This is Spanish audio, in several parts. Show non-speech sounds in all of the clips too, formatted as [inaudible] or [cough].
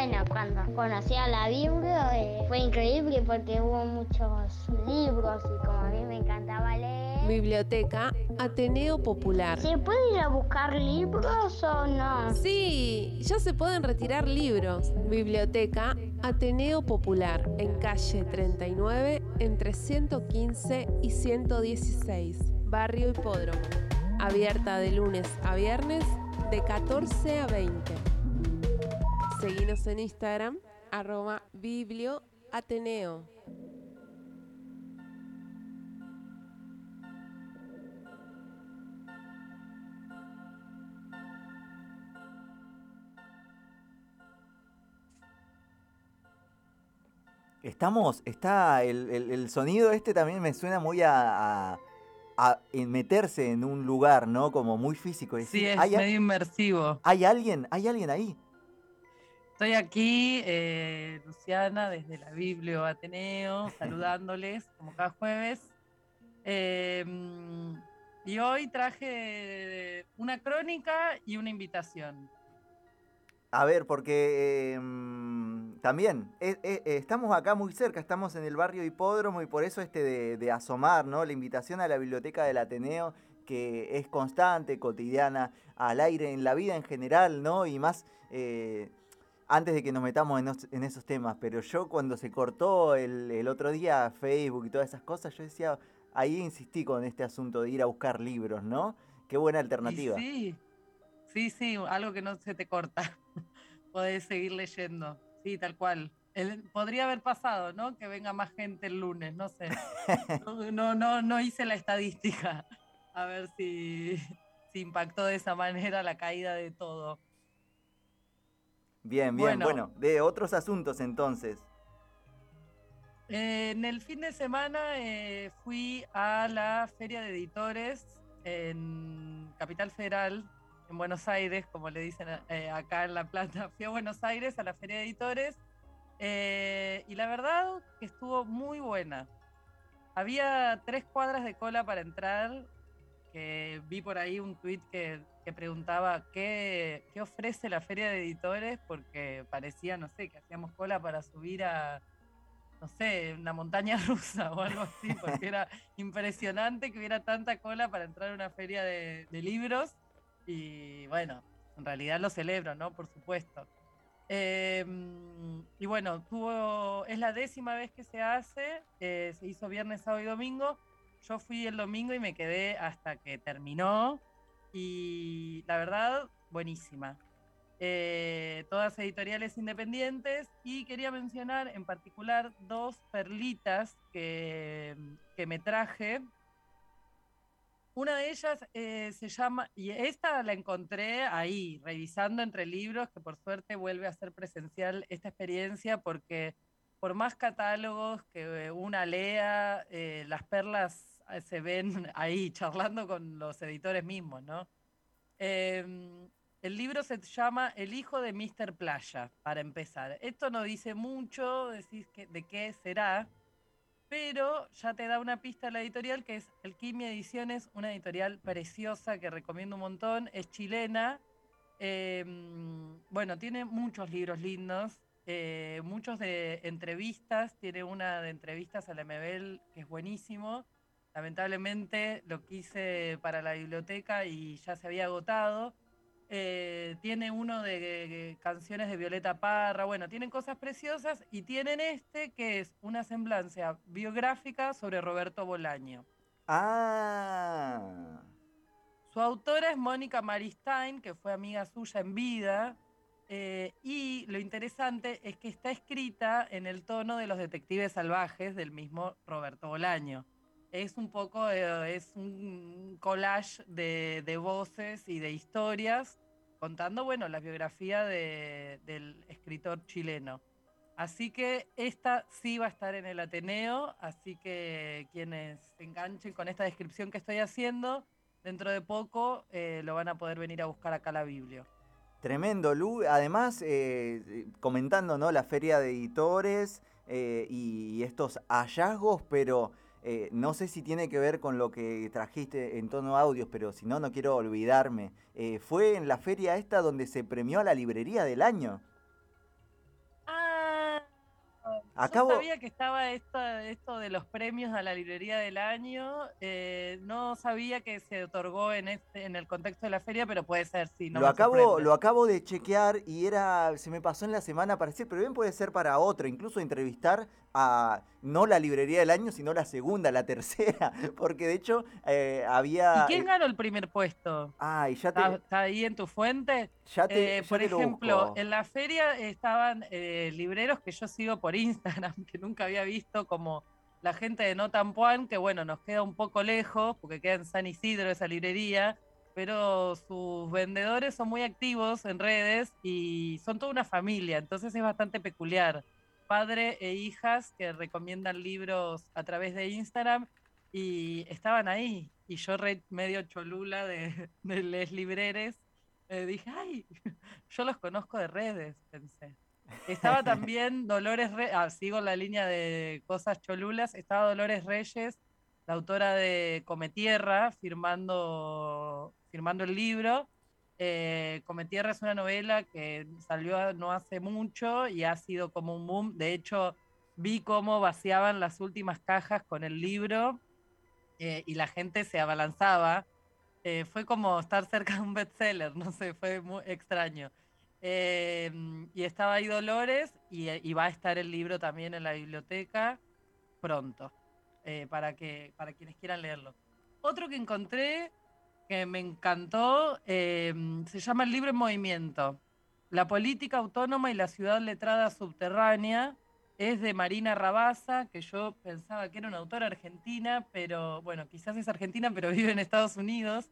Bueno, cuando conocí a la Biblia eh, fue increíble porque hubo muchos libros y como a mí me encantaba leer. Biblioteca Ateneo Popular. ¿Se puede ir a buscar libros o no? Sí, ya se pueden retirar libros. Biblioteca Ateneo Popular, en calle 39, entre 115 y 116, Barrio Hipódromo. Abierta de lunes a viernes de 14 a 20. Seguinos en Instagram, arroba biblioateneo. Estamos, está, el, el- el sonido este también me suena muy a, a- a en meterse en un lugar, ¿no? Como muy físico. Es Sí, decir, es ¿hay, a- medio inmersivo. hay alguien, hay alguien ahí. Estoy aquí, eh, Luciana, desde la Biblio Ateneo, [laughs] saludándoles como cada jueves. Eh, y hoy traje una crónica y una invitación. A ver, porque eh, mm, también eh, eh, estamos acá muy cerca, estamos en el barrio Hipódromo y por eso este de, de asomar, ¿no? La invitación a la biblioteca del Ateneo, que es constante, cotidiana, al aire, en la vida en general, ¿no? Y más antes de que nos metamos en, os- en esos temas, pero yo cuando se cortó el, el otro día Facebook y todas esas cosas, yo decía, ahí insistí con este asunto de ir a buscar libros, ¿no? Qué buena Y alternativa. sí, sí, sí, algo que no se te corta. [laughs] Podés seguir leyendo. Sí, tal cual. El- podría haber pasado, ¿no? Que venga más gente el lunes, no sé. [laughs] No, no, no, no hice la estadística. A ver si, si impactó de esa manera la caída de todo. Bien, bien, Bueno. bueno, de otros asuntos entonces. Eh, en el fin de semana eh, fui a la Feria de Editores en Capital Federal, en Buenos Aires, como le dicen eh, acá en La Plata. [laughs] Fui a Buenos Aires a la Feria de Editores y la verdad que estuvo muy buena. Había tres cuadras de cola para entrar, que vi por ahí un tuit que, que preguntaba qué, qué ofrece la Feria de Editores, porque parecía, no sé, que hacíamos cola para subir a, no sé, una montaña [laughs] rusa o algo así, porque era impresionante que hubiera tanta cola para entrar a una feria de, de libros. Y bueno, en realidad lo celebro, ¿no? Por supuesto. Eh, y bueno, tuvo, es la décima vez que se hace, eh, se hizo viernes, sábado y domingo. Yo fui el domingo y me quedé hasta que terminó. Y la verdad, buenísima eh, todas editoriales independientes y quería mencionar en particular dos perlitas que, que me traje. Una de ellas eh, se llama, y esta la encontré ahí, revisando entre libros, que por suerte vuelve a ser presencial esta experiencia, porque por más catálogos que una lea, eh, las perlas eh, se ven [laughs] ahí, charlando con los editores mismos, ¿no? Eh, el libro se llama El hijo de Mr. Playa, para empezar. Esto no dice mucho, decís que, de qué será, pero ya te da una pista la editorial que es Alquimia Ediciones, una editorial preciosa que recomiendo un montón, es chilena. Eh, bueno, tiene muchos libros lindos, eh, muchos de entrevistas, tiene una de entrevistas a la MBL que es buenísimo. Lamentablemente lo quise para la biblioteca y ya se había agotado. Eh, tiene uno de, de canciones de Violeta Parra, bueno, tienen cosas preciosas y tienen este que es una semblancia biográfica sobre Roberto Bolaño. Ah. Su autora es Mónica Maristain, que fue amiga suya en vida, eh, y lo interesante es que está escrita en el tono de los detectives salvajes del mismo Roberto Bolaño. Es un poco, eh, es un collage de, voces y de historias contando, bueno, la biografía de- del escritor chileno. Así que esta sí va a estar en el Ateneo, así que quienes se enganchen con esta descripción que estoy haciendo, dentro de poco eh, lo van a poder venir a buscar acá a la Biblia. Tremendo, Lu. Además, eh, comentando ¿no? la feria de editores eh, y estos hallazgos, pero eh, no sé si tiene que ver con lo que trajiste en tono audios, pero si no, no quiero olvidarme. Eh, fue en la feria esta donde se premió a la librería del año. Acabo... Yo sabía que estaba esto, esto de los premios a la librería del año. eh, no sabía que se otorgó en este, en el contexto de la feria, pero puede ser, sí. No lo, acabo, sorprende. lo acabo de chequear y era. Se me pasó en la semana para decir, pero bien puede ser para otro, incluso entrevistar a no la librería del año, sino la segunda, la tercera. [laughs] Porque de hecho eh, había. ¿Y quién ganó el primer puesto? Ay, ya ¿Está, te. está ahí en tu fuente? Ya te Eh, ya por te ejemplo, busco. en la feria estaban eh, libreros que yo sigo por [laughs] Instagram, que nunca había visto, como la gente de No Tampuán, que bueno, nos queda un poco lejos, porque queda en San Isidro esa librería, pero sus vendedores son muy activos en redes y son toda una familia, entonces es bastante peculiar. Padre e hijas que recomiendan libros a través de Instagram y estaban ahí. Y yo re medio cholula de, [laughs] de les libreres, eh, dije, ay, [laughs] yo los conozco de redes, pensé. Estaba también Dolores Reyes, ah, sigo la línea de cosas cholulas, estaba Dolores Reyes, la autora de Cometierra, firmando, firmando el libro. Eh, es una novela que salió no hace mucho y ha sido como un boom. De hecho, vi cómo vaciaban las últimas cajas con el libro eh, y la gente se abalanzaba. Eh, fue como estar cerca de un bestseller, no sé, fue muy extraño. Eh, y estaba ahí Dolores y, y va a estar el libro también en la biblioteca pronto, para, que, para quienes quieran leerlo. Otro que encontré que me encantó eh, se llama El libro en movimiento. La política autónoma y la ciudad letrada subterránea es de Marina Rabasa, que yo pensaba que era una autora argentina, pero bueno, quizás es argentina, pero [laughs] vive en Estados Unidos.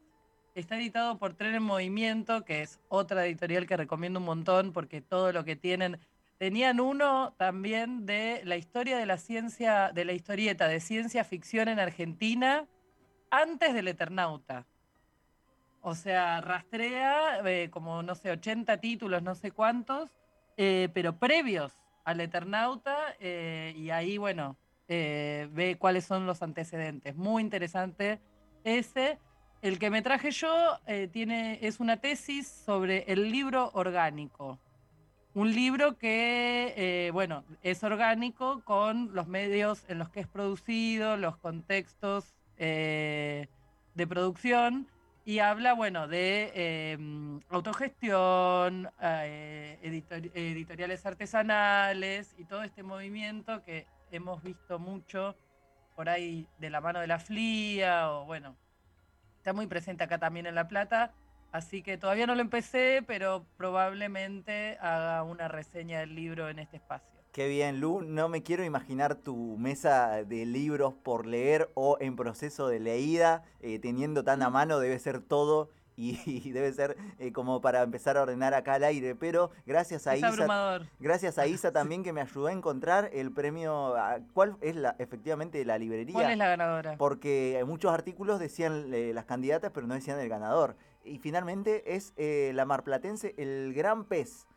Está editado por Tren en Movimiento, que es otra editorial que recomiendo un montón porque todo lo que tienen. Tenían uno también de la historia de la ciencia, de la historieta de ciencia ficción en Argentina antes del Eternauta. O sea, rastrea eh, como, no sé, 80 títulos, no sé cuántos, eh, pero previos al Eternauta, eh, y ahí, bueno, ve cuáles son los antecedentes. Muy interesante ese. El que me traje yo tiene, es una tesis sobre el libro orgánico. Un libro que, bueno, es orgánico con los medios en los que es producido, los contextos de producción y habla, bueno, de eh, autogestión, eh, editor- editoriales artesanales y todo este movimiento que hemos visto mucho por ahí de la mano de la FLIA o bueno, está muy presente acá también en La Plata. Así que todavía no lo empecé, pero probablemente haga una reseña del libro en este espacio. Qué bien, Lu. No me quiero imaginar tu mesa de libros por leer o en proceso de leída, eh, teniendo tan a mano, debe ser todo [laughs] y, debe ser eh, como para empezar a ordenar acá al aire. Pero gracias a Es Isa, abrumador. gracias a Isa [laughs] también que me ayudó a encontrar el premio. ¿Cuál es la, efectivamente la librería? ¿Cuál es la ganadora? Porque muchos artículos decían eh, las candidatas, pero no decían el ganador. Y finalmente es eh, la marplatense El Gran Pez.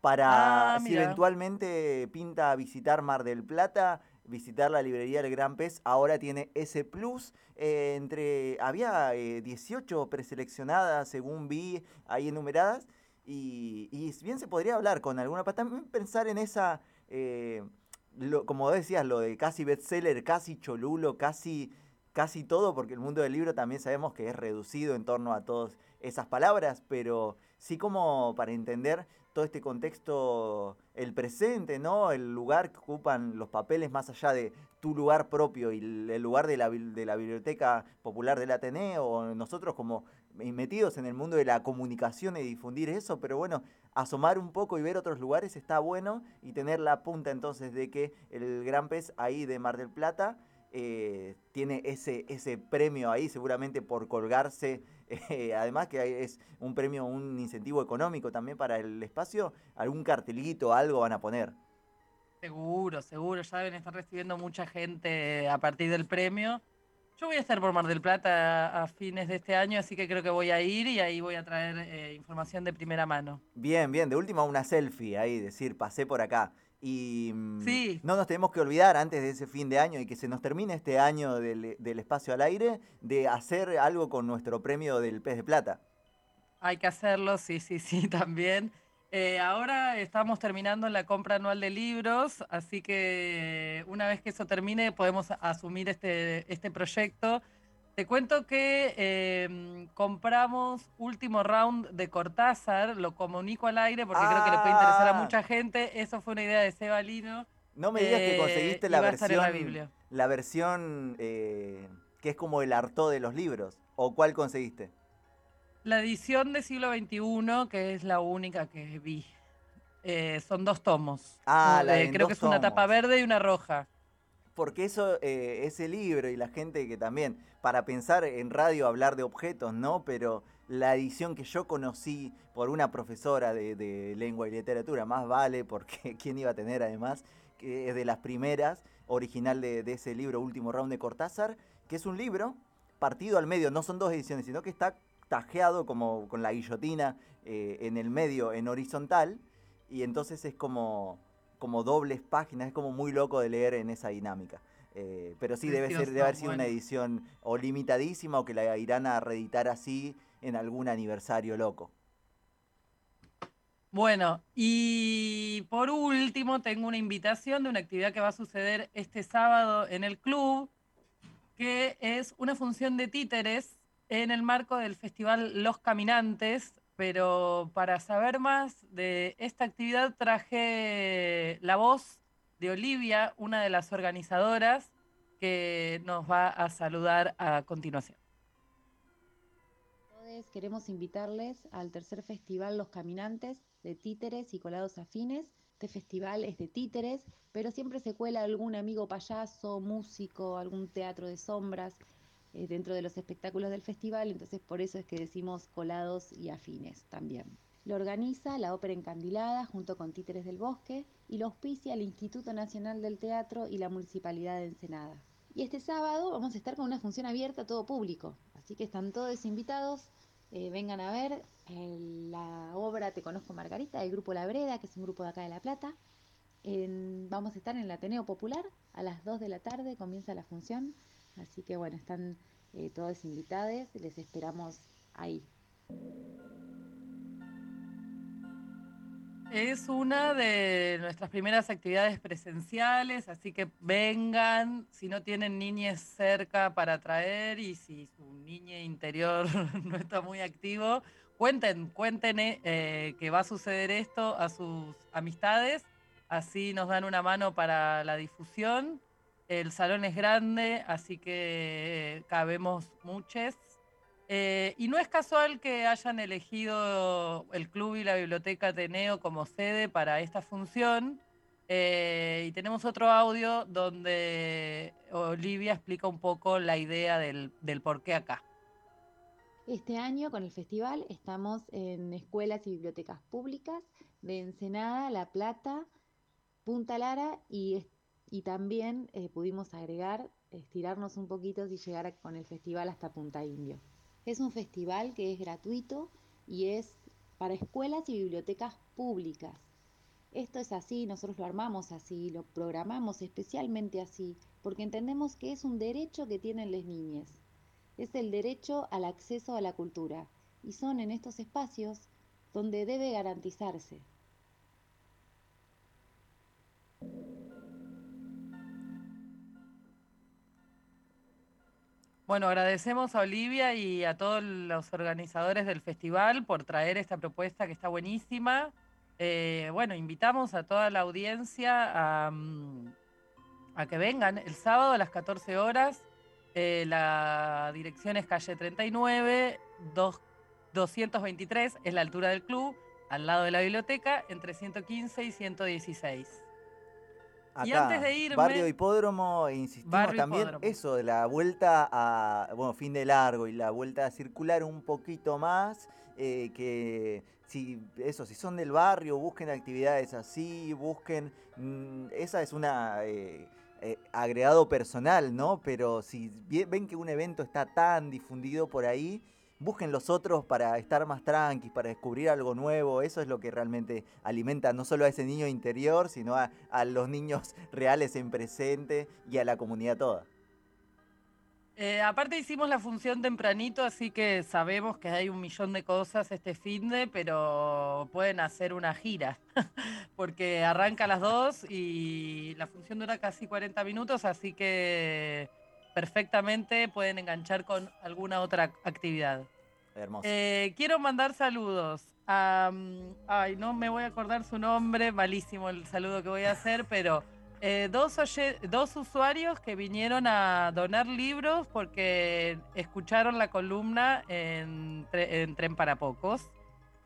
Para Ah, si eventualmente pinta visitar Mar del Plata, visitar la librería El Gran Pez, ahora tiene ese plus. eh, entre Había eh, 18 preseleccionadas, según vi ahí enumeradas. Y, y bien se podría hablar con alguna, para también pensar en esa, eh, lo- como decías, lo de casi bestseller, casi cholulo, casi, casi todo, porque el mundo del libro también sabemos que es reducido en torno a todas esas palabras, pero sí como para entender todo este contexto, el presente, ¿no? El lugar que ocupan los papeles más allá de tu lugar propio y el lugar de la, de la Biblioteca Popular del Ateneo, o nosotros como metidos en el mundo de la comunicación y difundir eso, pero bueno, asomar un poco y ver otros lugares está bueno y tener la punta entonces de que el Gran Pez ahí de Mar del Plata eh, tiene ese, ese premio ahí seguramente por colgarse, eh, además que es un premio, un incentivo económico también para el espacio, algún cartelito, algo van a poner. Seguro, seguro, ya deben estar recibiendo mucha gente a partir del premio. Yo voy a estar por Mar del Plata a, a fines de este año, así que creo que voy a ir y ahí voy a traer eh, información de primera mano. Bien, bien, de última una selfie ahí, decir, pasé por acá. Y mm, Sí. no nos tenemos que olvidar antes de ese fin de año y que se nos termine este año del, del espacio al aire, de hacer algo con nuestro premio del pez de plata. Hay que hacerlo, sí, sí, sí, [laughs] también. Eh, ahora estamos terminando la compra anual de libros, así que una vez que eso termine podemos asumir este, este proyecto. Te cuento que em, compramos último round de Cortázar, lo comunico al aire porque creo que le puede interesar a Ah. mucha gente. Eso fue una idea de Seba Lino. No me digas que Eh, conseguiste la en la versión, Biblia. la versión eh, que es como el harto de los libros. ¿O cuál conseguiste? La edición de siglo XXI, que es la única que vi. Eh, son dos tomos. Ah, la Eh, creo que es una tapa verde y una roja. Porque eso, eh, ese libro y la gente que también, para pensar en radio, hablar de objetos, ¿no? Pero la edición que yo conocí por una profesora de, lengua y literatura, más vale, porque [laughs] quién iba a tener además, que es de las primeras, original de, de ese libro, Último Round de Cortázar, que es un libro partido al medio, no son dos ediciones, sino que está tajeado como con la guillotina eh, en el medio, en horizontal, y entonces es como, como dobles páginas, es como muy loco de leer en esa dinámica. Eh, pero sí, debe, ser, debe haber sido una edición o limitadísima o que la irán a reeditar así en algún aniversario loco. Bueno, y por último tengo una invitación de una actividad que va a suceder este sábado en el club, que es una función de títeres en el marco del festival Los Caminantes, pero para saber más de esta actividad traje la voz de Olivia, una de las organizadoras, que nos va a saludar a continuación. Queremos invitarles al tercer festival Los Caminantes de títeres y colados afines. Este festival es de títeres, pero siempre se cuela algún amigo payaso, músico, algún teatro de sombras eh, dentro de los espectáculos del festival, entonces por eso es que decimos colados y afines también. Lo organiza la Ópera Encandilada junto con Títeres del Bosque y lo auspicia el Instituto Nacional del Teatro y la Municipalidad de Ensenada. Y este sábado vamos a estar con una función abierta a todo público, así que están todos invitados. eh, vengan a ver eh, la obra Te Conozco Margarita del grupo La Breda, que es un grupo de acá de La Plata. En- vamos a estar en el Ateneo Popular a las 2 de la tarde, comienza la función. Así que bueno, están eh, todos invitados, les esperamos ahí. Es una de nuestras primeras actividades presenciales, así que vengan, si no tienen niñes cerca para traer y si su niño interior [laughs] no está muy activo, cuenten, cuenten eh, eh, que va a suceder esto a sus amistades, así nos dan una mano para la difusión. El salón es grande, así que cabemos muchos. Eh, y no es casual que hayan elegido el club y la biblioteca Ateneo como sede para esta función. Eh, y tenemos otro audio donde Olivia explica un poco la idea del, del por qué acá. Este año con el festival estamos en escuelas y bibliotecas públicas de Ensenada, La Plata, Punta Lara y, y también eh, pudimos agregar, estirarnos un poquito y llegar con el festival hasta Punta Indio. Es un festival que es gratuito y es para escuelas y bibliotecas públicas. Esto es así, nosotros lo armamos así, lo programamos especialmente así, porque entendemos que es un derecho que tienen las niñas es el derecho al acceso a la cultura y son en estos espacios donde debe garantizarse. Bueno, agradecemos a Olivia y a todos los organizadores del festival por traer esta propuesta que está buenísima. Eh, bueno, invitamos a toda la audiencia a, mm, a que vengan el sábado a las 14 horas. Eh, la dirección es calle 39, dos- 223, es la altura del club, al lado de la biblioteca, entre 115 y 116. Y antes de irme- Barrio Hipódromo, insistimos Barrio también Hipódromo. eso, de la vuelta a, bueno, fin de largo y la vuelta a circular un poquito más, eh, que si, eso, si son del barrio, busquen actividades así, busquen, mm, esa es una... eh, eh, agregado personal, ¿no? Pero si ven que un evento está tan difundido por ahí, busquen los otros para estar más tranquilos, para descubrir algo nuevo. Eso es lo que realmente alimenta no solo a ese niño interior, sino a, los niños [laughs] reales en presente y a la comunidad toda. Eh, aparte hicimos la función tempranito, así que sabemos que hay un millón de cosas este fin de, pero pueden hacer una gira, [laughs] porque arranca a las 2 y la función dura casi 40 minutos, así que perfectamente pueden enganchar con alguna otra actividad. Hermoso. Eh, quiero mandar saludos a... Ay, no me voy a acordar su nombre, malísimo el saludo que voy a hacer, [laughs] pero... eh, dos, oye- dos usuarios que vinieron a donar libros porque escucharon la columna en, Tre- en Tren para Pocos.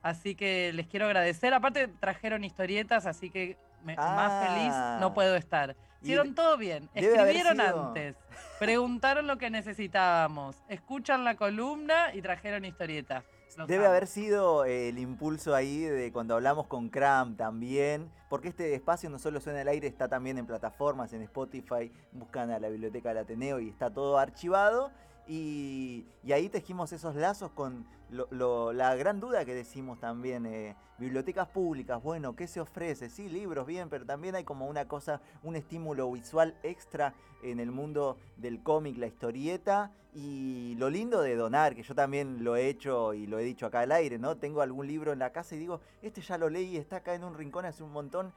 Así que les quiero agradecer. Aparte trajeron historietas, así que me- más Ah. feliz no puedo estar. Y Hicieron todo bien. Escribieron antes. Preguntaron lo que necesitábamos. Escuchan la columna y trajeron historietas. Los Debe amo. haber sido eh, el impulso ahí de cuando hablamos con Cram también, porque este espacio no solo suena al aire, está también en plataformas, en Spotify, buscan a la Biblioteca del Ateneo y está todo archivado. Y, ahí tejimos esos lazos con lo- lo- la gran duda que decimos también, eh, bibliotecas públicas, bueno, ¿qué se ofrece? Sí, libros, bien, pero también hay como una cosa, un estímulo visual extra en el mundo del cómic, la historieta y lo lindo de donar, que yo también lo he hecho y lo he dicho acá al aire, ¿no? Tengo algún libro en la casa y digo, este ya lo leí, está acá en un rincón hace un montón.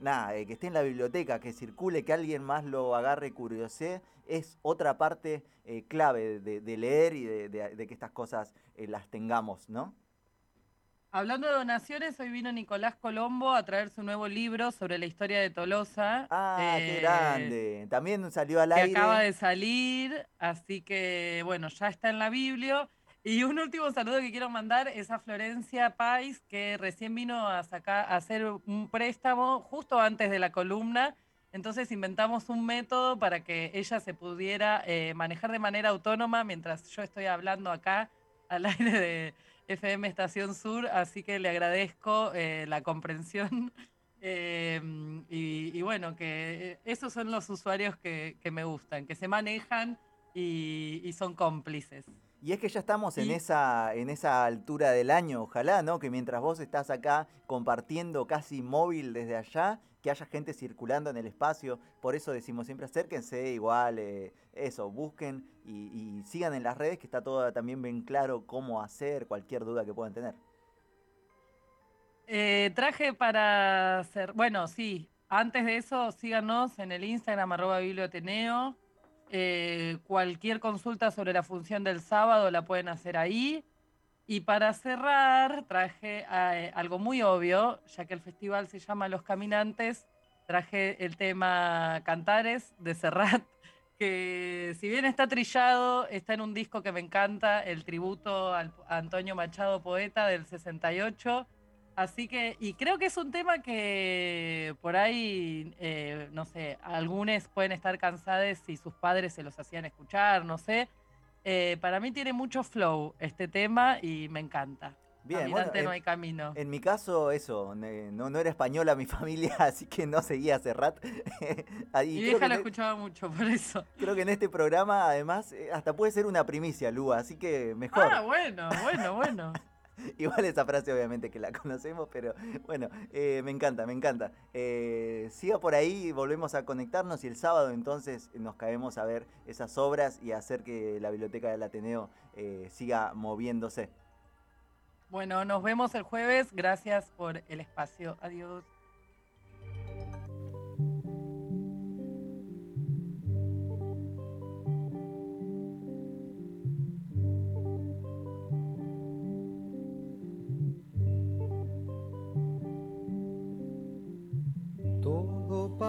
Nada, eh, que esté en la biblioteca, que circule, que alguien más lo agarre, curiosee, es otra parte eh, clave de, de leer y de, de- de que estas cosas eh, las tengamos, ¿no? Hablando de donaciones, hoy vino Nicolás Colombo a traer su nuevo libro sobre la historia de Tolosa. Ah, qué grande. También salió al Que aire. acaba de salir, así que bueno, ya está en la Biblia. Y un último saludo que quiero mandar es a Florencia Pais, que recién vino a sacar, a hacer un préstamo justo antes de la columna. Entonces inventamos un método para que ella se pudiera eh, manejar de manera autónoma mientras yo estoy hablando acá al [laughs] aire de FM Estación Sur. Así que le agradezco eh, la comprensión. [laughs] Eh, y, y bueno, que eh, esos son los usuarios que, que me gustan, que se manejan y, y son cómplices. Y es que ya estamos en esa, en esa altura del año, ojalá, ¿no? Que mientras vos estás acá compartiendo casi móvil desde allá, que haya gente circulando en el espacio. Por eso decimos siempre acérquense, igual, eh, eso, busquen y, y sigan en las redes, que está todo también bien claro cómo hacer, cualquier duda que puedan tener. Eh, traje para hacer, bueno, sí, antes de eso síganos en el Instagram arroba biblioteneo. Eh, cualquier consulta sobre la función del sábado la pueden hacer ahí. Y para cerrar, traje eh, algo muy obvio, ya que el festival se llama Los Caminantes, traje el tema Cantares de Serrat, [laughs] que si bien está trillado, está en un disco que me encanta, el tributo al- a Antonio Machado, poeta del 68. Así que, y creo que es un tema que por ahí, eh, no sé, algunos pueden estar cansados si sus padres se los hacían escuchar, no sé. Eh, para mí tiene mucho flow este tema y me encanta. Bien, bueno, no en- hay camino. En mi caso, eso, no, no era española mi [laughs] familia, así que no seguía a Serrat. [laughs] Creo vieja lo en- escuchaba mucho, por eso. Creo que en este programa, además, eh, hasta puede ser una primicia, Lua, así que mejor. Ah, bueno, bueno, bueno. [laughs] [laughs] Igual esa frase, obviamente, que la [laughs] conocemos, pero bueno, eh, me encanta, me encanta. Eh, siga por ahí, volvemos a conectarnos y el sábado entonces nos caemos a ver esas obras y hacer que la biblioteca del Ateneo eh, siga moviéndose. Bueno, nos vemos el jueves. Gracias por el espacio. Adiós.